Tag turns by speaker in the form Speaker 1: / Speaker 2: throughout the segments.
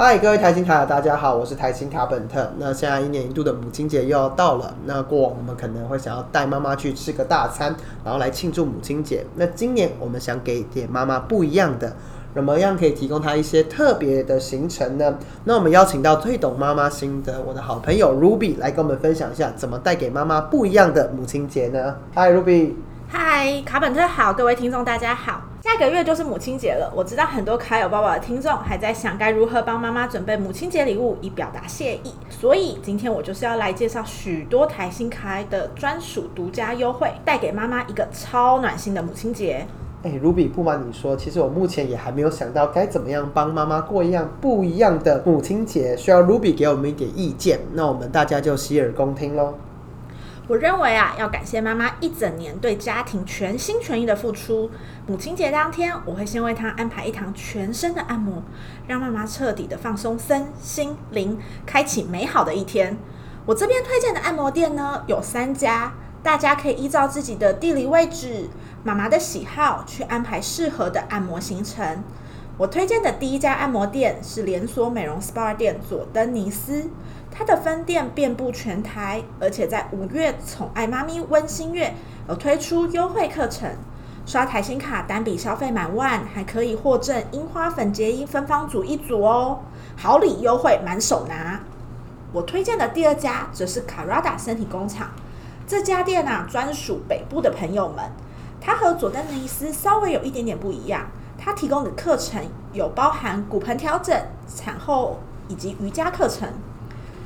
Speaker 1: 嗨，各位台新卡，大家好，我是台新卡本特。那现在一年一度的母亲节又要到了，那过往我们可能会想要带妈妈去吃个大餐，然后来庆祝母亲节。那今年我们想给点妈妈不一样的，怎么样可以提供她一些特别的行程呢？那我们邀请到最懂妈妈心的我的好朋友 Ruby 来跟我们分享一下，怎么带给妈妈不一样的母亲节呢？嗨，Ruby。
Speaker 2: 嗨，卡本特好，各位听众大家好。下个月就是母亲节了，我知道很多卡友爸爸的听众还在想该如何帮妈妈准备母亲节礼物以表达谢意，所以今天我就是要来介绍许多台新卡的专属独家优惠，带给妈妈一个超暖心的母亲节。
Speaker 1: 哎，Ruby，不瞒你说，其实我目前也还没有想到该怎么样帮妈妈过一样不一样的母亲节，需要 Ruby 给我们一点意见。那我们大家就洗耳恭听喽。
Speaker 2: 我认为啊，要感谢妈妈一整年对家庭全心全意的付出。母亲节当天，我会先为她安排一堂全身的按摩，让妈妈彻底的放松身心灵，开启美好的一天。我这边推荐的按摩店呢有三家，大家可以依照自己的地理位置、妈妈的喜好去安排适合的按摩行程。我推荐的第一家按摩店是连锁美容 SPA 店佐登尼斯。它的分店遍布全台，而且在五月宠爱妈咪温馨月有推出优惠课程，刷台新卡单笔消费满万，还可以获赠樱花粉结衣芬芳组一组哦，好礼优惠满手拿。我推荐的第二家则是卡拉达身体工厂，这家店啊专属北部的朋友们，它和佐登尼斯稍微有一点点不一样，他提供的课程有包含骨盆调整、产后以及瑜伽课程。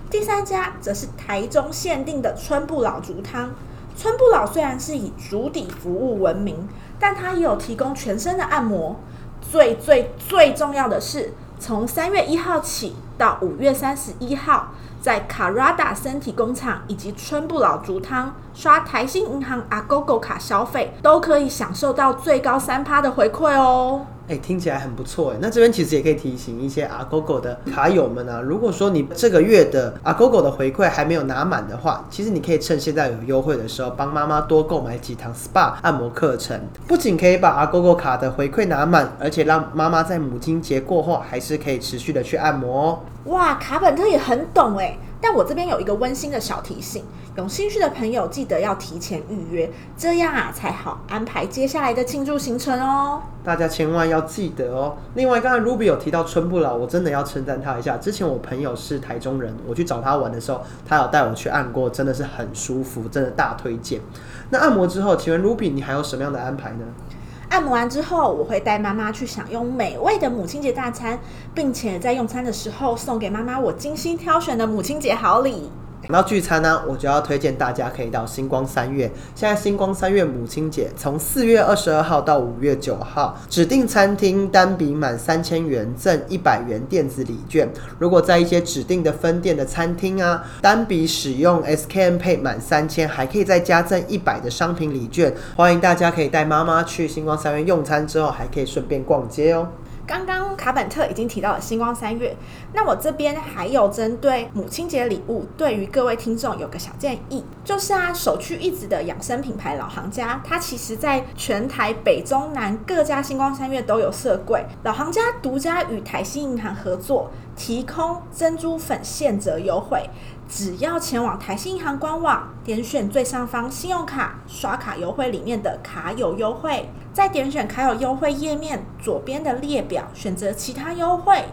Speaker 2: 第三家则是台中限定的春不老竹汤。春不老虽然是以足底服务闻名，但它也有提供全身的按摩。最最最重要的是，从三月一号起到五月三十一号，在卡拉达身体工厂以及春不老竹汤刷台新银行阿 GoGo 卡消费，都可以享受到最高三趴的回馈哦。
Speaker 1: 哎，听起来很不错哎。那这边其实也可以提醒一些阿 GoGo 的卡友们啊，如果说你这个月的阿 GoGo 的回馈还没有拿满的话，其实你可以趁现在有优惠的时候，帮妈妈多购买几堂 SPA 按摩课程，不仅可以把阿 GoGo 卡的回馈拿满，而且让妈妈在母亲节过后还是可以持续的去按摩哦。
Speaker 2: 哇，卡本特也很懂哎。但我这边有一个温馨的小提醒，有兴趣的朋友记得要提前预约，这样啊才好安排接下来的庆祝行程哦。
Speaker 1: 大家千万要记得哦。另外，刚才 Ruby 有提到春不老，我真的要称赞他一下。之前我朋友是台中人，我去找他玩的时候，他有带我去按过，真的是很舒服，真的大推荐。那按摩之后，请问 Ruby 你还有什么样的安排呢？
Speaker 2: 按摩完之后，我会带妈妈去享用美味的母亲节大餐，并且在用餐的时候送给妈妈我精心挑选的母亲节好礼。
Speaker 1: 讲到聚餐呢，我就要推荐大家可以到星光三月。现在星光三月母亲节从四月二十二号到五月九号，指定餐厅单笔满三千元赠一百元电子礼券。如果在一些指定的分店的餐厅啊，单笔使用 SKM Pay 满三千，还可以再加赠一百的商品礼券。欢迎大家可以带妈妈去星光三月用餐之后，还可以顺便逛街哦。
Speaker 2: 刚刚卡本特已经提到了星光三月，那我这边还有针对母亲节礼物，对于各位听众有个小建议，就是啊，首屈一指的养生品牌老行家，它其实在全台北中南各家星光三月都有设柜，老行家独家与台新银行合作，提供珍珠粉现折优惠。只要前往台新银行官网，点选最上方信用卡刷卡优惠里面的卡友优惠，再点选卡友优惠页面左边的列表，选择其他优惠，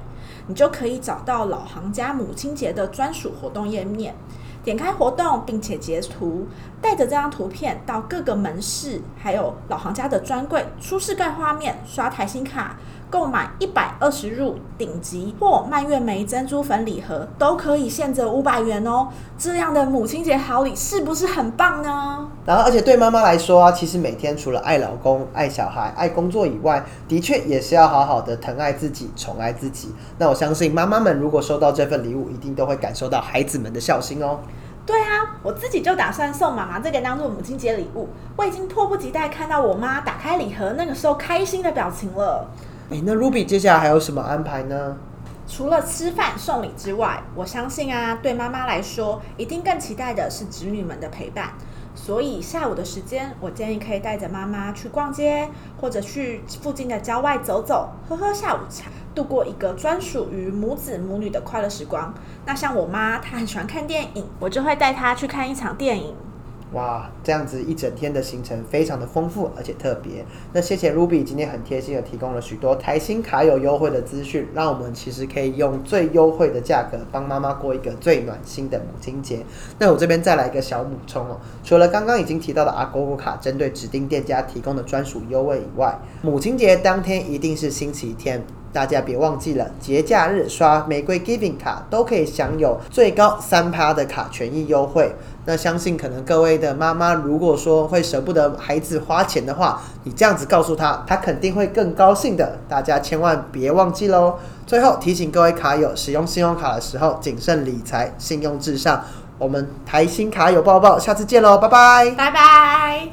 Speaker 2: 你就可以找到老行家母亲节的专属活动页面。点开活动，并且截图，带着这张图片到各个门市，还有老行家的专柜出示盖画面，刷台新卡。购买一百二十入顶级或蔓越莓珍珠粉礼盒，都可以现折五百元哦。这样的母亲节好礼是不是很棒呢？
Speaker 1: 然后，而且对妈妈来说啊，其实每天除了爱老公、爱小孩、爱工作以外，的确也是要好好的疼爱自己、宠爱自己。那我相信妈妈们如果收到这份礼物，一定都会感受到孩子们的孝心哦。
Speaker 2: 对啊，我自己就打算送妈妈这个当做母亲节礼物。我已经迫不及待看到我妈打开礼盒那个时候开心的表情了。
Speaker 1: 哎，那 Ruby 接下来还有什么安排呢？
Speaker 2: 除了吃饭送礼之外，我相信啊，对妈妈来说，一定更期待的是子女们的陪伴。所以下午的时间，我建议可以带着妈妈去逛街，或者去附近的郊外走走，喝喝下午茶，度过一个专属于母子母女的快乐时光。那像我妈，她很喜欢看电影，我就会带她去看一场电影。
Speaker 1: 哇，这样子一整天的行程非常的丰富而且特别。那谢谢 Ruby 今天很贴心的提供了许多台新卡友优惠的资讯，让我们其实可以用最优惠的价格帮妈妈过一个最暖心的母亲节。那我这边再来一个小补充哦，除了刚刚已经提到的阿狗狗卡针对指定店家提供的专属优惠以外，母亲节当天一定是星期天。大家别忘记了，节假日刷玫瑰 Giving 卡都可以享有最高三趴的卡权益优惠。那相信可能各位的妈妈，如果说会舍不得孩子花钱的话，你这样子告诉他，他肯定会更高兴的。大家千万别忘记喽。最后提醒各位卡友，使用信用卡的时候谨慎理财，信用至上。我们台新卡友抱抱，下次见喽，拜拜，
Speaker 2: 拜拜。